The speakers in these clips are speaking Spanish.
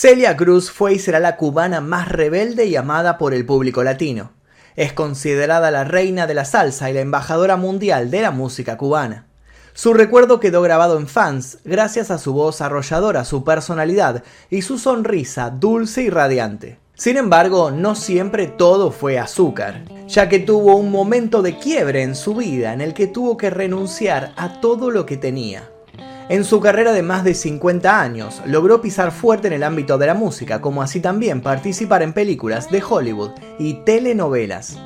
Celia Cruz fue y será la cubana más rebelde y amada por el público latino. Es considerada la reina de la salsa y la embajadora mundial de la música cubana. Su recuerdo quedó grabado en fans gracias a su voz arrolladora, su personalidad y su sonrisa dulce y radiante. Sin embargo, no siempre todo fue azúcar, ya que tuvo un momento de quiebre en su vida en el que tuvo que renunciar a todo lo que tenía. En su carrera de más de 50 años, logró pisar fuerte en el ámbito de la música, como así también participar en películas de Hollywood y telenovelas.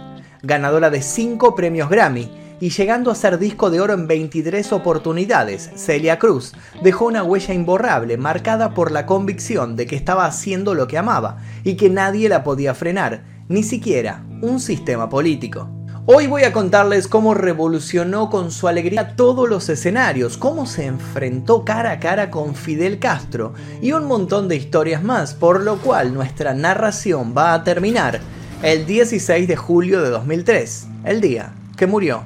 Ganadora de 5 premios Grammy y llegando a ser disco de oro en 23 oportunidades, Celia Cruz dejó una huella imborrable marcada por la convicción de que estaba haciendo lo que amaba y que nadie la podía frenar, ni siquiera un sistema político. Hoy voy a contarles cómo revolucionó con su alegría todos los escenarios, cómo se enfrentó cara a cara con Fidel Castro y un montón de historias más, por lo cual nuestra narración va a terminar el 16 de julio de 2003, el día que murió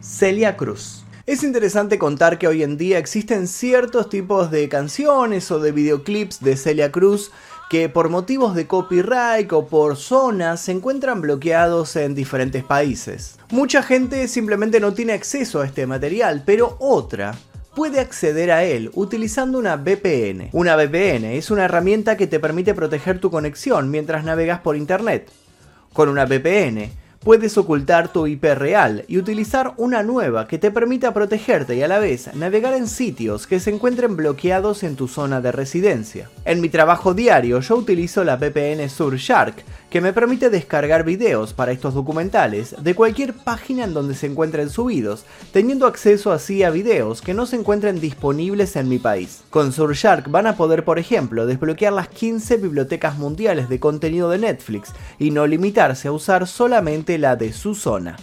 Celia Cruz. Es interesante contar que hoy en día existen ciertos tipos de canciones o de videoclips de Celia Cruz que por motivos de copyright o por zonas se encuentran bloqueados en diferentes países. Mucha gente simplemente no tiene acceso a este material, pero otra puede acceder a él utilizando una VPN. Una VPN es una herramienta que te permite proteger tu conexión mientras navegas por Internet. Con una VPN puedes ocultar tu IP real y utilizar una nueva que te permita protegerte y a la vez navegar en sitios que se encuentren bloqueados en tu zona de residencia. En mi trabajo diario yo utilizo la VPN Surfshark, que me permite descargar videos para estos documentales de cualquier página en donde se encuentren subidos, teniendo acceso así a videos que no se encuentren disponibles en mi país. Con Surfshark van a poder, por ejemplo, desbloquear las 15 bibliotecas mundiales de contenido de Netflix y no limitarse a usar solamente la de su zona.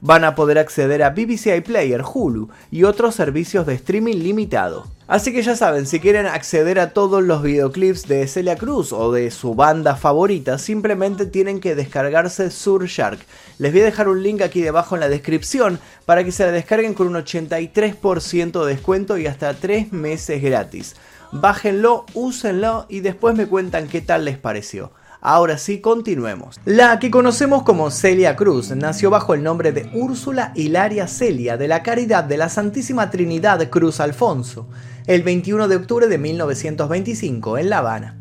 Van a poder acceder a BBC iPlayer, Hulu y otros servicios de streaming limitado. Así que ya saben, si quieren acceder a todos los videoclips de Celia Cruz o de su banda favorita, simplemente tienen que descargarse Surfshark. Les voy a dejar un link aquí debajo en la descripción para que se la descarguen con un 83% de descuento y hasta 3 meses gratis. Bájenlo, úsenlo y después me cuentan qué tal les pareció. Ahora sí, continuemos. La que conocemos como Celia Cruz nació bajo el nombre de Úrsula Hilaria Celia de la Caridad de la Santísima Trinidad Cruz Alfonso, el 21 de octubre de 1925 en La Habana.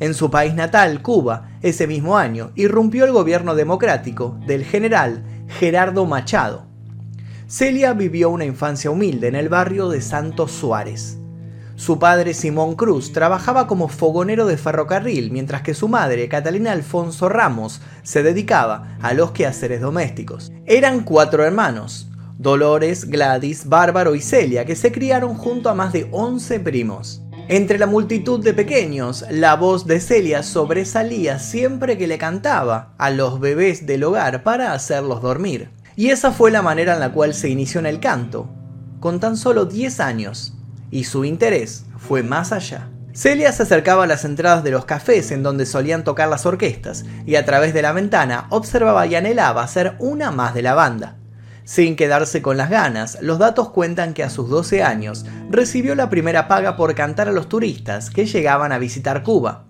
En su país natal, Cuba, ese mismo año, irrumpió el gobierno democrático del general Gerardo Machado. Celia vivió una infancia humilde en el barrio de Santos Suárez. Su padre Simón Cruz trabajaba como fogonero de ferrocarril, mientras que su madre, Catalina Alfonso Ramos, se dedicaba a los quehaceres domésticos. Eran cuatro hermanos, Dolores, Gladys, Bárbaro y Celia, que se criaron junto a más de 11 primos. Entre la multitud de pequeños, la voz de Celia sobresalía siempre que le cantaba a los bebés del hogar para hacerlos dormir. Y esa fue la manera en la cual se inició en el canto, con tan solo 10 años y su interés fue más allá. Celia se acercaba a las entradas de los cafés en donde solían tocar las orquestas y a través de la ventana observaba y anhelaba ser una más de la banda. Sin quedarse con las ganas, los datos cuentan que a sus 12 años recibió la primera paga por cantar a los turistas que llegaban a visitar Cuba.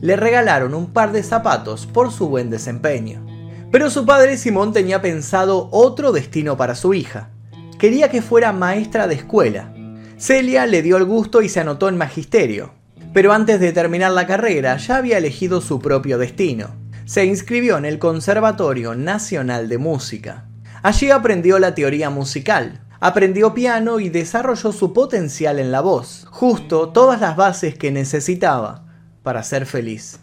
Le regalaron un par de zapatos por su buen desempeño. Pero su padre Simón tenía pensado otro destino para su hija. Quería que fuera maestra de escuela Celia le dio el gusto y se anotó en magisterio. Pero antes de terminar la carrera ya había elegido su propio destino. Se inscribió en el Conservatorio Nacional de Música. Allí aprendió la teoría musical, aprendió piano y desarrolló su potencial en la voz, justo todas las bases que necesitaba para ser feliz.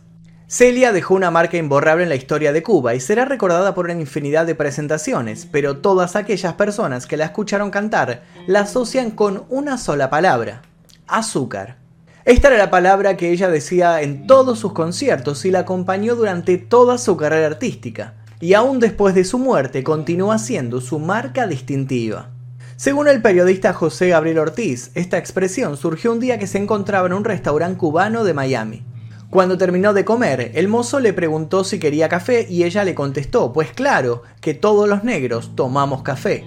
Celia dejó una marca imborrable en la historia de Cuba y será recordada por una infinidad de presentaciones, pero todas aquellas personas que la escucharon cantar la asocian con una sola palabra, azúcar. Esta era la palabra que ella decía en todos sus conciertos y la acompañó durante toda su carrera artística, y aún después de su muerte continúa siendo su marca distintiva. Según el periodista José Gabriel Ortiz, esta expresión surgió un día que se encontraba en un restaurante cubano de Miami. Cuando terminó de comer, el mozo le preguntó si quería café y ella le contestó, pues claro, que todos los negros tomamos café.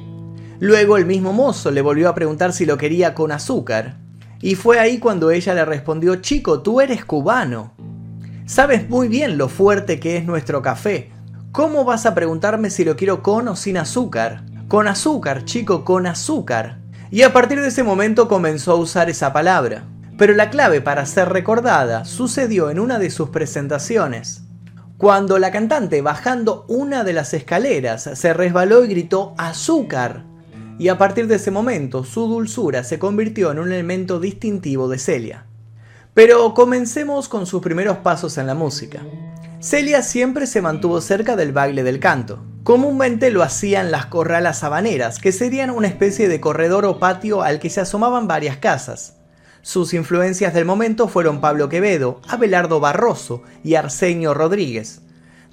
Luego el mismo mozo le volvió a preguntar si lo quería con azúcar, Y fue ahí cuando ella le respondió, chico, tú eres cubano. Sabes muy bien lo fuerte que es nuestro café. ¿Cómo vas a preguntarme si lo quiero con o sin azúcar? Con azúcar, chico, con azúcar. Y a partir de ese momento comenzó a usar esa palabra. Pero la clave para ser recordada sucedió en una de sus presentaciones. Cuando la cantante bajando una de las escaleras se resbaló y gritó azúcar. Y a partir de ese momento su dulzura se convirtió en un elemento distintivo de Celia. Pero comencemos con sus primeros pasos en la música. Celia siempre se mantuvo cerca del baile del canto. Comúnmente lo hacían las corralas habaneras, que serían una especie de corredor o patio al que se asomaban varias casas. Sus influencias del momento fueron Pablo Quevedo, Abelardo Barroso y Arsenio Rodríguez.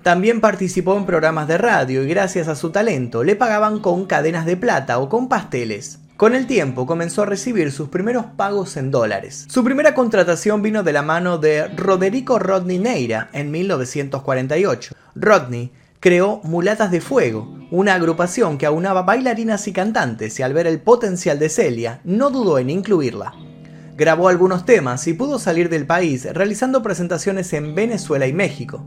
También participó en programas de radio y gracias a su talento le pagaban con cadenas de plata o con pasteles. Con el tiempo comenzó a recibir sus primeros pagos en dólares. Su primera contratación vino de la mano de Roderico Rodney Neira en 1948. Rodney creó Mulatas de Fuego, una agrupación que aunaba bailarinas y cantantes y al ver el potencial de Celia no dudó en incluirla. Grabó algunos temas y pudo salir del país realizando presentaciones en Venezuela y México.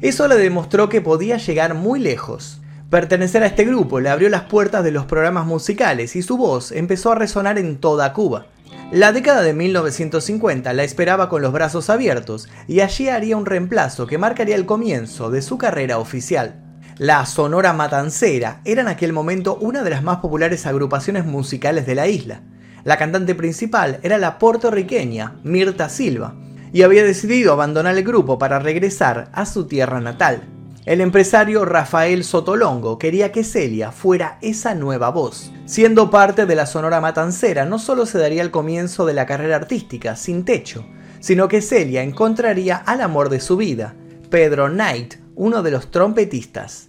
Eso le demostró que podía llegar muy lejos. Pertenecer a este grupo le abrió las puertas de los programas musicales y su voz empezó a resonar en toda Cuba. La década de 1950 la esperaba con los brazos abiertos y allí haría un reemplazo que marcaría el comienzo de su carrera oficial. La Sonora Matancera era en aquel momento una de las más populares agrupaciones musicales de la isla. La cantante principal era la puertorriqueña Mirta Silva y había decidido abandonar el grupo para regresar a su tierra natal. El empresario Rafael Sotolongo quería que Celia fuera esa nueva voz. Siendo parte de la Sonora Matancera, no solo se daría el comienzo de la carrera artística sin techo, sino que Celia encontraría al amor de su vida, Pedro Knight, uno de los trompetistas.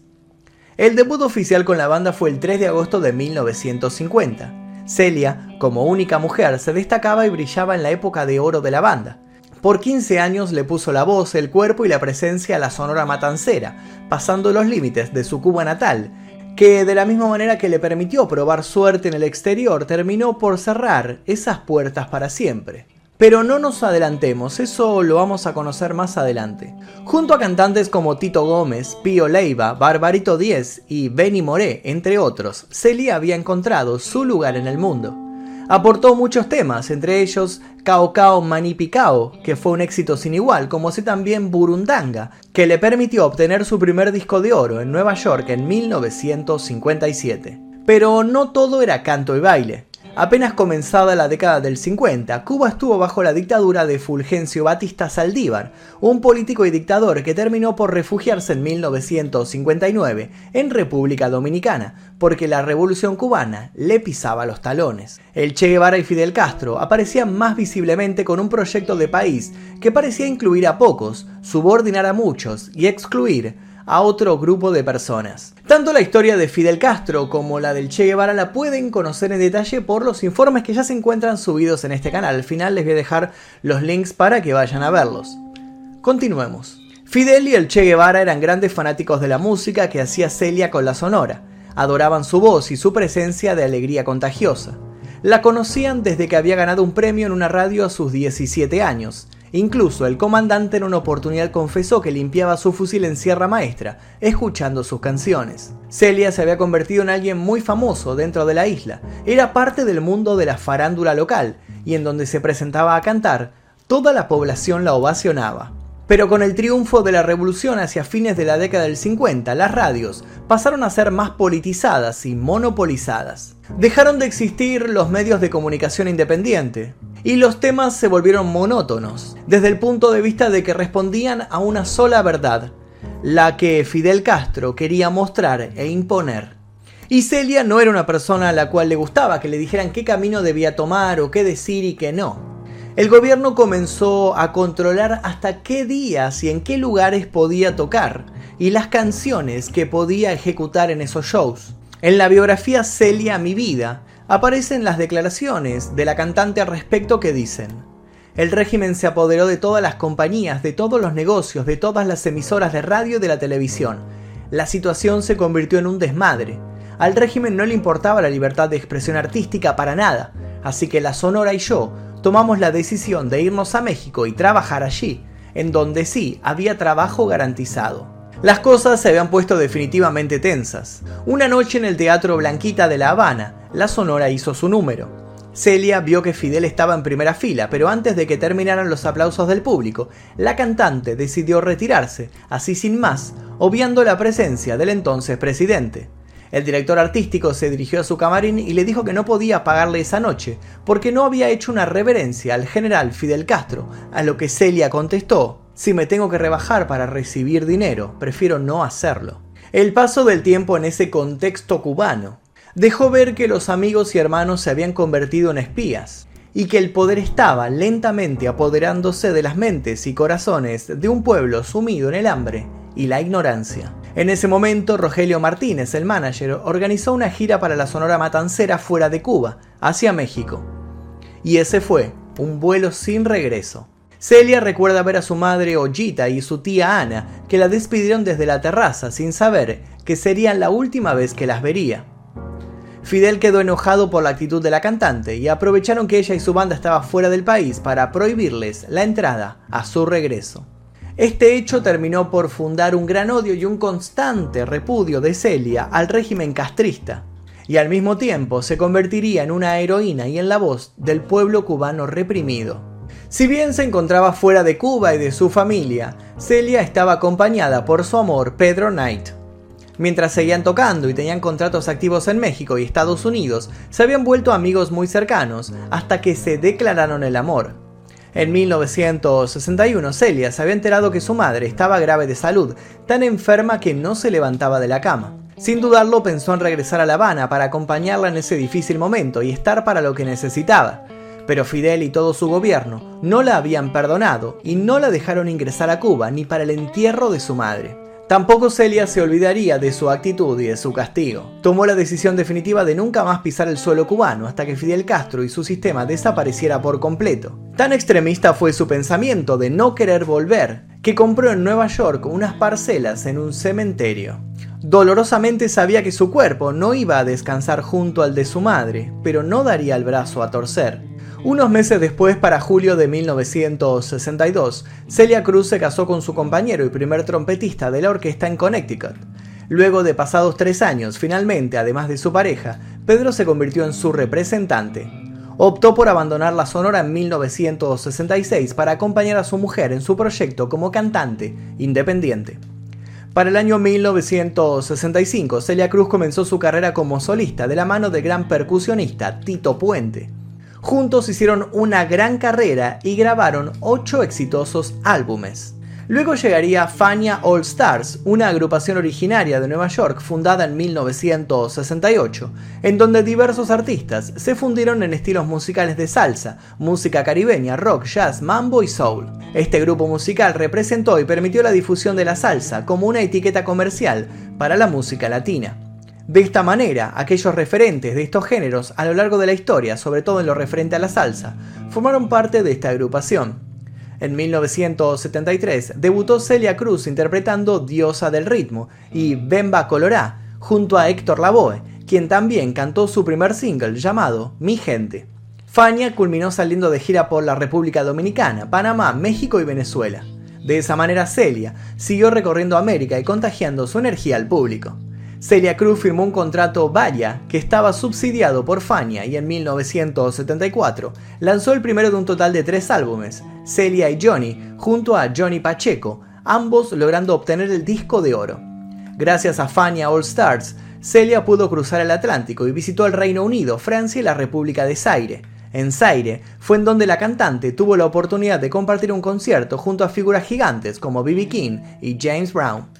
El debut oficial con la banda fue el 3 de agosto de 1950. Celia, como única mujer, se destacaba y brillaba en la época de oro de la banda. Por 15 años le puso la voz, el cuerpo y la presencia a la sonora matancera, pasando los límites de su Cuba natal, que de la misma manera que le permitió probar suerte en el exterior, terminó por cerrar esas puertas para siempre. Pero no nos adelantemos, eso lo vamos a conocer más adelante. Junto a cantantes como Tito Gómez, Pío Leiva, Barbarito Díez y Benny Moré, entre otros, Celia había encontrado su lugar en el mundo. Aportó muchos temas, entre ellos Cao Cao Manipicao, que fue un éxito sin igual, como así también Burundanga, que le permitió obtener su primer disco de oro en Nueva York en 1957. Pero no todo era canto y baile. Apenas comenzada la década del 50, Cuba estuvo bajo la dictadura de Fulgencio Batista Saldívar, un político y dictador que terminó por refugiarse en 1959 en República Dominicana, porque la revolución cubana le pisaba los talones. El Che Guevara y Fidel Castro aparecían más visiblemente con un proyecto de país que parecía incluir a pocos, subordinar a muchos y excluir a otro grupo de personas. Tanto la historia de Fidel Castro como la del Che Guevara la pueden conocer en detalle por los informes que ya se encuentran subidos en este canal. Al final les voy a dejar los links para que vayan a verlos. Continuemos. Fidel y el Che Guevara eran grandes fanáticos de la música que hacía Celia con la Sonora. Adoraban su voz y su presencia de alegría contagiosa. La conocían desde que había ganado un premio en una radio a sus 17 años Incluso el comandante en una oportunidad confesó que limpiaba su fusil en Sierra Maestra, escuchando sus canciones. Celia se había convertido en alguien muy famoso dentro de la isla, era parte del mundo de la farándula local, y en donde se presentaba a cantar, toda la población la ovacionaba. Pero con el triunfo de la revolución hacia fines de la década del 50, las radios pasaron a ser más politizadas y monopolizadas. Dejaron de existir los medios de comunicación independiente, y los temas se volvieron monótonos, desde el punto de vista de que respondían a una sola verdad, la que Fidel Castro quería mostrar e imponer. Y Celia no era una persona a la cual le gustaba que le dijeran qué camino debía tomar o qué decir y qué no. El gobierno comenzó a controlar hasta qué días y en qué lugares podía tocar y las canciones que podía ejecutar en esos shows. En la biografía Celia Mi Vida aparecen las declaraciones de la cantante al respecto que dicen, el régimen se apoderó de todas las compañías, de todos los negocios, de todas las emisoras de radio y de la televisión. La situación se convirtió en un desmadre. Al régimen no le importaba la libertad de expresión artística para nada, así que la Sonora y yo tomamos la decisión de irnos a México y trabajar allí, en donde sí había trabajo garantizado. Las cosas se habían puesto definitivamente tensas. Una noche en el Teatro Blanquita de La Habana, la Sonora hizo su número. Celia vio que Fidel estaba en primera fila, pero antes de que terminaran los aplausos del público, la cantante decidió retirarse, así sin más, obviando la presencia del entonces presidente. El director artístico se dirigió a su camarín y le dijo que no podía pagarle esa noche, porque no había hecho una reverencia al general Fidel Castro, a lo que Celia contestó, si me tengo que rebajar para recibir dinero, prefiero no hacerlo. El paso del tiempo en ese contexto cubano, dejó ver que los amigos y hermanos se habían convertido en espías y que el poder estaba lentamente apoderándose de las mentes y corazones de un pueblo sumido en el hambre y la ignorancia. En ese momento, Rogelio Martínez, el manager, organizó una gira para la Sonora Matancera fuera de Cuba, hacia México. Y ese fue un vuelo sin regreso. Celia recuerda ver a su madre Ollita y su tía Ana, que la despidieron desde la terraza sin saber que sería la última vez que las vería. Fidel quedó enojado por la actitud de la cantante y aprovecharon que ella y su banda estaban fuera del país para prohibirles la entrada a su regreso. Este hecho terminó por fundar un gran odio y un constante repudio de Celia al régimen castrista, y al mismo tiempo se convertiría en una heroína y en la voz del pueblo cubano reprimido. Si bien se encontraba fuera de Cuba y de su familia, Celia estaba acompañada por su amor Pedro Knight, Mientras seguían tocando y tenían contratos activos en México y Estados Unidos, se habían vuelto amigos muy cercanos hasta que se declararon el amor. En 1961, Celia se había enterado que su madre estaba grave de salud, tan enferma que no se levantaba de la cama. Sin dudarlo, pensó en regresar a La Habana para acompañarla en ese difícil momento y estar para lo que necesitaba. Pero Fidel y todo su gobierno no la habían perdonado y no la dejaron ingresar a Cuba ni para el entierro de su madre. Tampoco Celia se olvidaría de su actitud y de su castigo. Tomó la decisión definitiva de nunca más pisar el suelo cubano hasta que Fidel Castro y su sistema desapareciera por completo. Tan extremista fue su pensamiento de no querer volver, que compró en Nueva York unas parcelas en un cementerio. Dolorosamente sabía que su cuerpo no iba a descansar junto al de su madre, pero no daría el brazo a torcer. Unos meses después, para julio de 1962, Celia Cruz se casó con su compañero y primer trompetista de la orquesta en Connecticut. Luego de pasados tres años, finalmente, además de su pareja, Pedro se convirtió en su representante. Optó por abandonar la Sonora en 1966 para acompañar a su mujer en su proyecto como cantante independiente. Para el año 1965, Celia Cruz comenzó su carrera como solista de la mano del gran percusionista Tito Puente. Juntos hicieron una gran carrera y grabaron ocho exitosos álbumes. Luego llegaría Fania All Stars, una agrupación originaria de Nueva York fundada en 1968, en donde diversos artistas se fundieron en estilos musicales de salsa, música caribeña, rock, jazz, mambo y soul. Este grupo musical representó y permitió la difusión de la salsa como una etiqueta comercial para la música latina. De esta manera, aquellos referentes de estos géneros a lo largo de la historia, sobre todo en lo referente a la salsa, formaron parte de esta agrupación. En 1973 debutó Celia Cruz interpretando Diosa del Ritmo y Bemba Colorá junto a Héctor Lavoe, quien también cantó su primer single llamado Mi Gente. Fania culminó saliendo de gira por la República Dominicana, Panamá, México y Venezuela. De esa manera Celia siguió recorriendo América y contagiando su energía al público. Celia Cruz firmó un contrato Vaya que estaba subsidiado por Fania y en 1974 lanzó el primero de un total de tres álbumes, Celia y Johnny, junto a Johnny Pacheco, ambos logrando obtener el disco de oro. Gracias a Fania All Stars, Celia pudo cruzar el Atlántico y visitó el Reino Unido, Francia y la República de Zaire. En Zaire fue en donde la cantante tuvo la oportunidad de compartir un concierto junto a figuras gigantes como B.B. King y James Brown.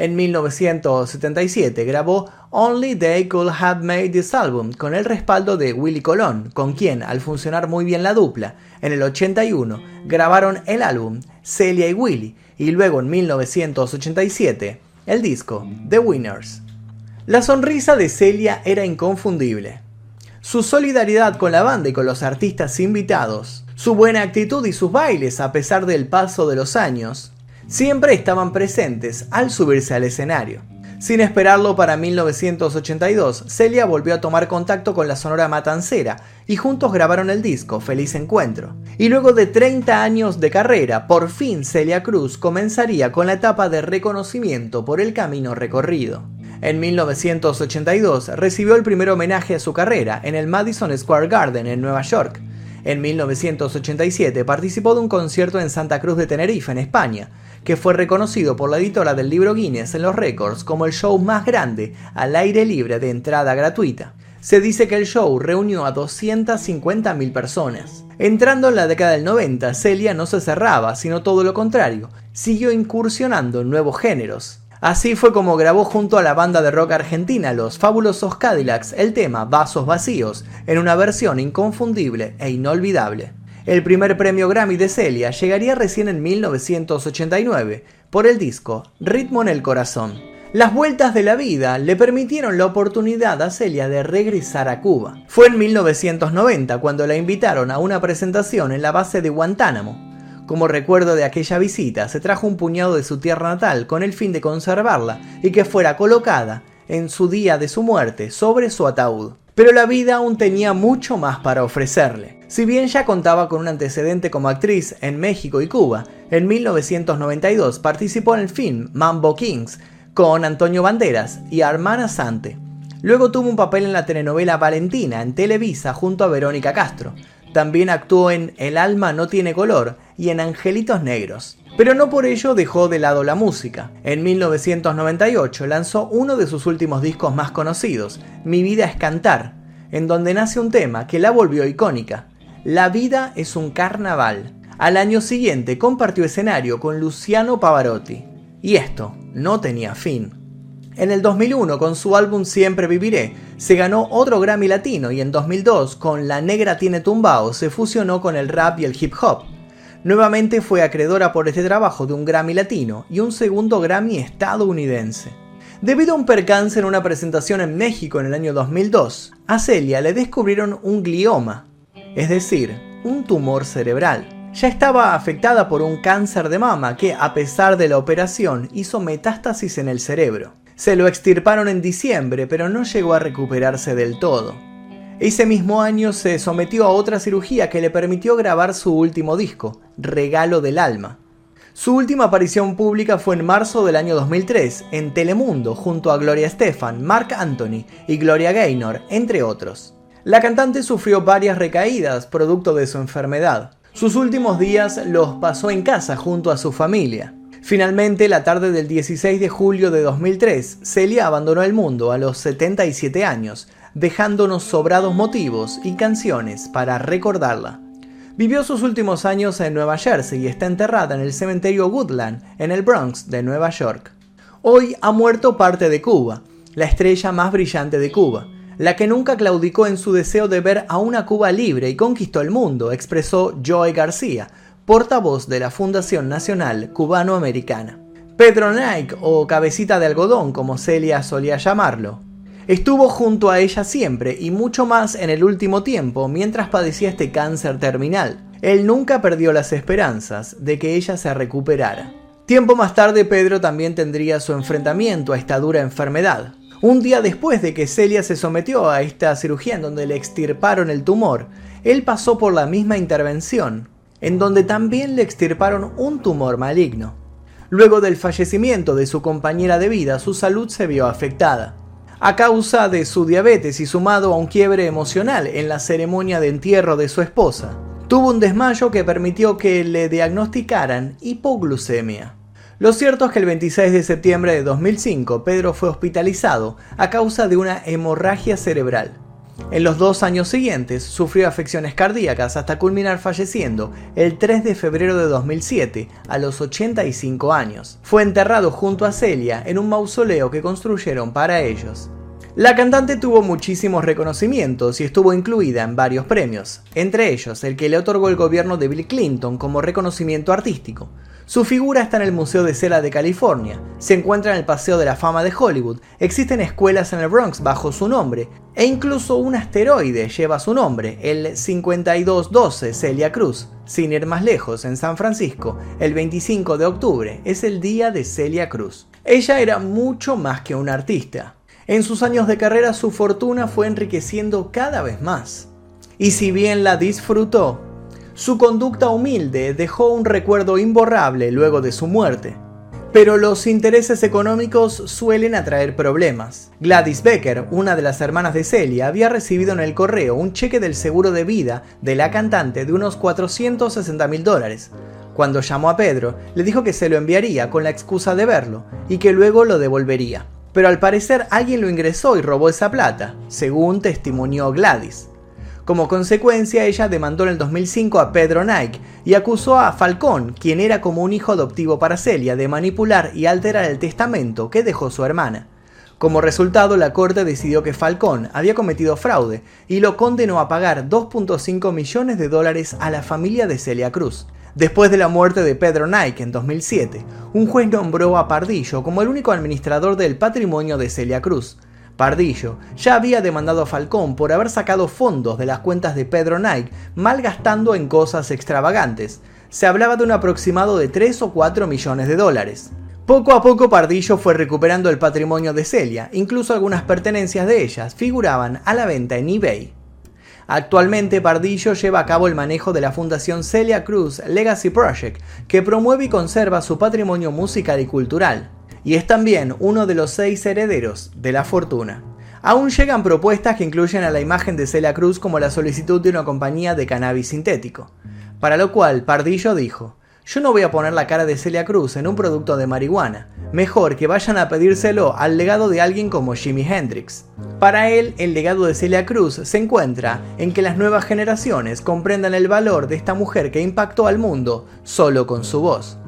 En 1977 grabó Only They Could Have Made This Album con el respaldo de Willy Colón, con quien, al funcionar muy bien la dupla, en el 81 grabaron el álbum Celia y Willy y luego en 1987 el disco The Winners. La sonrisa de Celia era inconfundible. Su solidaridad con la banda y con los artistas invitados, su buena actitud y sus bailes a pesar del paso de los años, siempre estaban presentes al subirse al escenario. Sin esperarlo para 1982, Celia volvió a tomar contacto con la Sonora Matancera y juntos grabaron el disco Feliz Encuentro. Y luego de 30 años de carrera, por fin Celia Cruz comenzaría con la etapa de reconocimiento por el camino recorrido. En 1982 recibió el primer homenaje a su carrera en el Madison Square Garden en Nueva York. En 1987 participó de un concierto en Santa Cruz de Tenerife, en España, que fue reconocido por la editora del libro Guinness en los récords como el show más grande al aire libre de entrada gratuita. Se dice que el show reunió a 250.000 personas. Entrando en la década del 90, Celia no se cerraba, sino todo lo contrario, siguió incursionando en nuevos géneros. Así fue como grabó junto a la banda de rock argentina Los Fabulosos Cadillacs el tema Vasos Vacíos, en una versión inconfundible e inolvidable. El primer premio Grammy de Celia llegaría recién en 1989 por el disco Ritmo en el Corazón. Las vueltas de la vida le permitieron la oportunidad a Celia de regresar a Cuba. Fue en 1990 cuando la invitaron a una presentación en la base de Guantánamo. Como recuerdo de aquella visita, se trajo un puñado de su tierra natal con el fin de conservarla y que fuera colocada en su día de su muerte sobre su ataúd. Pero la vida aún tenía mucho más para ofrecerle. Si bien ya contaba con un antecedente como actriz en México y Cuba, en 1992 participó en el film Mambo Kings con Antonio Banderas y Armana Sante. Luego tuvo un papel en la telenovela Valentina en Televisa junto a Verónica Castro. También actuó en El alma no tiene color y en Angelitos Negros. Pero no por ello dejó de lado la música. En 1998 lanzó uno de sus últimos discos más conocidos, Mi vida es cantar, en donde nace un tema que la volvió icónica. La vida es un carnaval. Al año siguiente compartió escenario con Luciano Pavarotti. Y esto no tenía fin. En el 2001, con su álbum Siempre Viviré, se ganó otro Grammy Latino y en 2002, con La Negra Tiene Tumbao, se fusionó con el rap y el hip hop. Nuevamente fue acreedora por este trabajo de un Grammy latino y un segundo Grammy estadounidense. Debido a un percance en una presentación en México en el año 2002, a Celia le descubrieron un glioma, es decir, un tumor cerebral. Ya estaba afectada por un cáncer de mama que, a pesar de la operación, hizo metástasis en el cerebro. Se lo extirparon en diciembre, pero no llegó a recuperarse del todo. Ese mismo año se sometió a otra cirugía que le permitió grabar su último disco, Regalo del Alma. Su última aparición pública fue en marzo del año 2003 en Telemundo junto a Gloria Estefan, Mark Anthony y Gloria Gaynor, entre otros. La cantante sufrió varias recaídas producto de su enfermedad. Sus últimos días los pasó en casa junto a su familia. Finalmente, la tarde del 16 de julio de 2003, Celia abandonó el mundo a los 77 años, dejándonos sobrados motivos y canciones para recordarla. Vivió sus últimos años en Nueva Jersey y está enterrada en el cementerio Woodland, en el Bronx de Nueva York. Hoy ha muerto parte de Cuba, la estrella más brillante de Cuba, la que nunca claudicó en su deseo de ver a una Cuba libre y conquistó el mundo, expresó Joey García, portavoz de la Fundación Nacional Cubano-Americana. Pedro Nike, o cabecita de algodón como Celia solía llamarlo, Estuvo junto a ella siempre y mucho más en el último tiempo mientras padecía este cáncer terminal. Él nunca perdió las esperanzas de que ella se recuperara. Tiempo más tarde Pedro también tendría su enfrentamiento a esta dura enfermedad. Un día después de que Celia se sometió a esta cirugía en donde le extirparon el tumor, él pasó por la misma intervención, en donde también le extirparon un tumor maligno. Luego del fallecimiento de su compañera de vida, su salud se vio afectada a causa de su diabetes y sumado a un quiebre emocional en la ceremonia de entierro de su esposa. Tuvo un desmayo que permitió que le diagnosticaran hipoglucemia. Lo cierto es que el 26 de septiembre de 2005 Pedro fue hospitalizado a causa de una hemorragia cerebral. En los dos años siguientes sufrió afecciones cardíacas hasta culminar falleciendo el 3 de febrero de 2007 a los 85 años. Fue enterrado junto a Celia en un mausoleo que construyeron para ellos. La cantante tuvo muchísimos reconocimientos y estuvo incluida en varios premios, entre ellos el que le otorgó el gobierno de Bill Clinton como reconocimiento artístico. Su figura está en el Museo de Cera de California, se encuentra en el Paseo de la Fama de Hollywood, existen escuelas en el Bronx bajo su nombre, e incluso un asteroide lleva su nombre, el 5212 Celia Cruz. Sin ir más lejos, en San Francisco, el 25 de octubre es el día de Celia Cruz. Ella era mucho más que una artista. En sus años de carrera su fortuna fue enriqueciendo cada vez más. Y si bien la disfrutó, su conducta humilde dejó un recuerdo imborrable luego de su muerte. Pero los intereses económicos suelen atraer problemas. Gladys Becker, una de las hermanas de Celia, había recibido en el correo un cheque del seguro de vida de la cantante de unos 460 mil dólares. Cuando llamó a Pedro, le dijo que se lo enviaría con la excusa de verlo y que luego lo devolvería. Pero al parecer alguien lo ingresó y robó esa plata, según testimonió Gladys. Como consecuencia, ella demandó en el 2005 a Pedro Nike y acusó a Falcón, quien era como un hijo adoptivo para Celia, de manipular y alterar el testamento que dejó su hermana. Como resultado, la corte decidió que Falcón había cometido fraude y lo condenó a pagar 2.5 millones de dólares a la familia de Celia Cruz. Después de la muerte de Pedro Nike en 2007, un juez nombró a Pardillo como el único administrador del patrimonio de Celia Cruz. Pardillo ya había demandado a Falcón por haber sacado fondos de las cuentas de Pedro Nike malgastando en cosas extravagantes. Se hablaba de un aproximado de 3 o 4 millones de dólares. Poco a poco Pardillo fue recuperando el patrimonio de Celia, incluso algunas pertenencias de ellas figuraban a la venta en eBay. Actualmente Pardillo lleva a cabo el manejo de la Fundación Celia Cruz Legacy Project, que promueve y conserva su patrimonio musical y cultural y es también uno de los seis herederos de la fortuna. Aún llegan propuestas que incluyen a la imagen de Celia Cruz como la solicitud de una compañía de cannabis sintético, para lo cual Pardillo dijo, yo no voy a poner la cara de Celia Cruz en un producto de marihuana, mejor que vayan a pedírselo al legado de alguien como Jimi Hendrix. Para él, el legado de Celia Cruz se encuentra en que las nuevas generaciones comprendan el valor de esta mujer que impactó al mundo solo con su voz.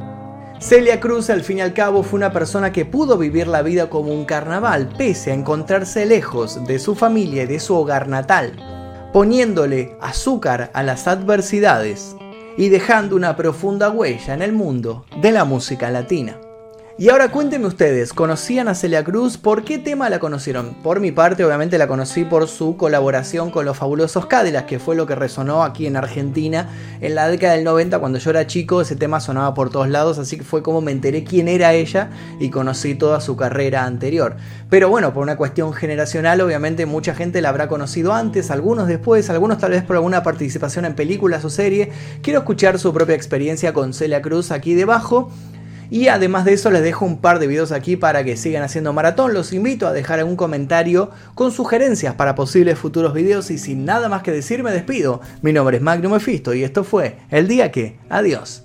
Celia Cruz al fin y al cabo fue una persona que pudo vivir la vida como un carnaval pese a encontrarse lejos de su familia y de su hogar natal, poniéndole azúcar a las adversidades y dejando una profunda huella en el mundo de la música latina. Y ahora cuéntenme ustedes, ¿conocían a Celia Cruz? ¿Por qué tema la conocieron? Por mi parte, obviamente la conocí por su colaboración con los fabulosos Cadillacs, que fue lo que resonó aquí en Argentina en la década del 90, cuando yo era chico, ese tema sonaba por todos lados, así que fue como me enteré quién era ella y conocí toda su carrera anterior. Pero bueno, por una cuestión generacional, obviamente mucha gente la habrá conocido antes, algunos después, algunos tal vez por alguna participación en películas o series. Quiero escuchar su propia experiencia con Celia Cruz aquí debajo. Y además de eso les dejo un par de videos aquí para que sigan haciendo maratón. Los invito a dejar algún comentario con sugerencias para posibles futuros videos y sin nada más que decir me despido. Mi nombre es Magnum Mephisto y esto fue El Día Que. Adiós.